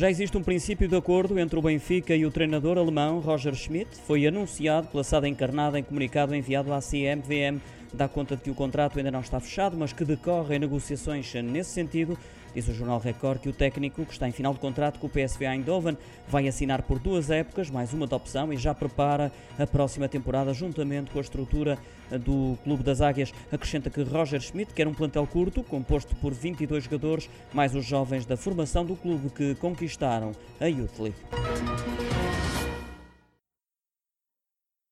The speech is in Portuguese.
Já existe um princípio de acordo entre o Benfica e o treinador alemão Roger Schmidt. Foi anunciado pela SAD encarnada em comunicado enviado à CMVM. Dá conta de que o contrato ainda não está fechado, mas que decorrem negociações nesse sentido. Diz o jornal Record que o técnico, que está em final de contrato com o PSV Eindhoven, vai assinar por duas épocas, mais uma de opção, e já prepara a próxima temporada juntamente com a estrutura do Clube das Águias. Acrescenta que Roger Schmidt quer um plantel curto, composto por 22 jogadores, mais os jovens da formação do clube que conquistaram a Youth League.